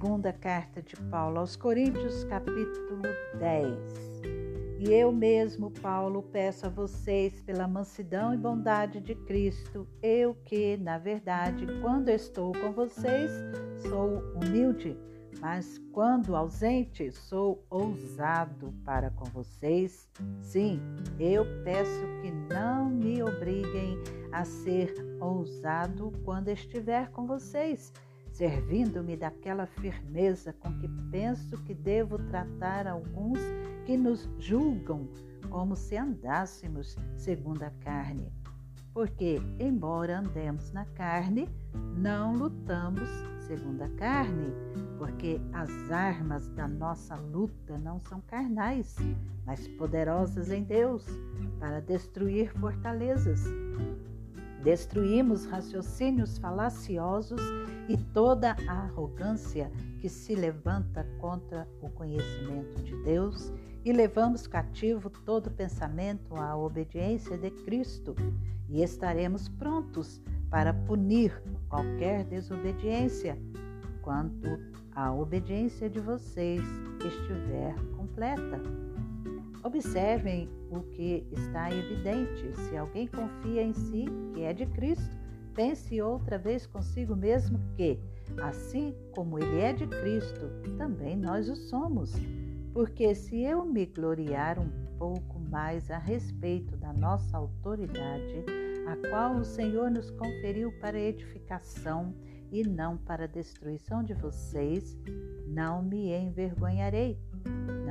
Segunda carta de Paulo aos Coríntios, capítulo 10. E eu mesmo, Paulo, peço a vocês, pela mansidão e bondade de Cristo, eu que, na verdade, quando estou com vocês, sou humilde, mas quando ausente, sou ousado para com vocês. Sim, eu peço que não me obriguem a ser ousado quando estiver com vocês servindo-me daquela firmeza com que penso que devo tratar alguns que nos julgam como se andássemos segundo a carne. Porque, embora andemos na carne, não lutamos segundo a carne, porque as armas da nossa luta não são carnais, mas poderosas em Deus para destruir fortalezas Destruímos raciocínios falaciosos e toda a arrogância que se levanta contra o conhecimento de Deus e levamos cativo todo pensamento à obediência de Cristo e estaremos prontos para punir qualquer desobediência quando a obediência de vocês estiver completa. Observem o que está evidente. Se alguém confia em si, que é de Cristo, pense outra vez consigo mesmo que, assim como ele é de Cristo, também nós o somos. Porque se eu me gloriar um pouco mais a respeito da nossa autoridade, a qual o Senhor nos conferiu para edificação e não para destruição de vocês, não me envergonharei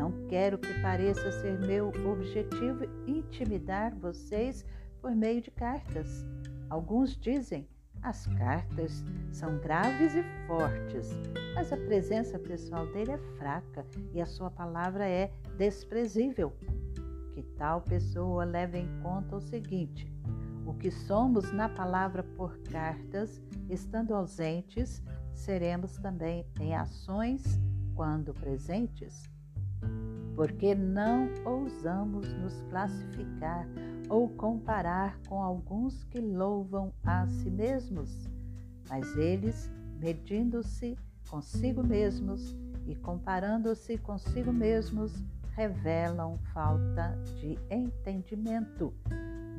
não quero que pareça ser meu objetivo intimidar vocês por meio de cartas. Alguns dizem as cartas são graves e fortes, mas a presença pessoal dele é fraca e a sua palavra é desprezível. Que tal pessoa leve em conta o seguinte: o que somos na palavra por cartas, estando ausentes, seremos também em ações quando presentes porque não ousamos nos classificar ou comparar com alguns que louvam a si mesmos, mas eles, medindo-se consigo mesmos e comparando-se consigo mesmos, revelam falta de entendimento.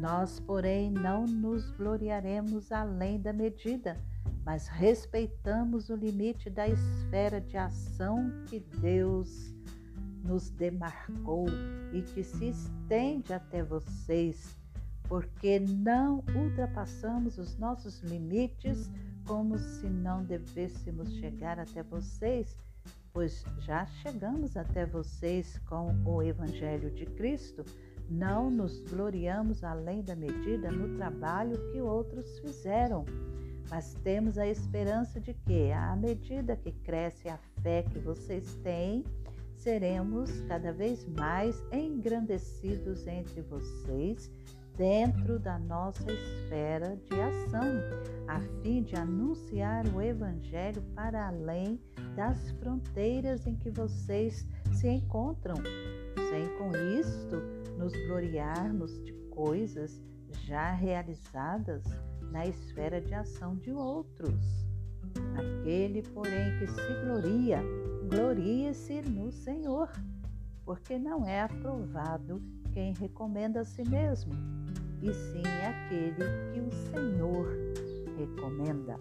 Nós, porém, não nos gloriaremos além da medida, mas respeitamos o limite da esfera de ação que Deus nos demarcou e que se estende até vocês, porque não ultrapassamos os nossos limites como se não devêssemos chegar até vocês, pois já chegamos até vocês com o Evangelho de Cristo. Não nos gloriamos além da medida no trabalho que outros fizeram, mas temos a esperança de que, à medida que cresce a fé que vocês têm, seremos cada vez mais engrandecidos entre vocês dentro da nossa esfera de ação, a fim de anunciar o Evangelho para além das fronteiras em que vocês se encontram, sem com isto nos gloriarmos de coisas já realizadas na esfera de ação de outros. Aquele, porém, que se gloria, glorie-se no Senhor, porque não é aprovado quem recomenda a si mesmo, e sim aquele que o Senhor recomenda.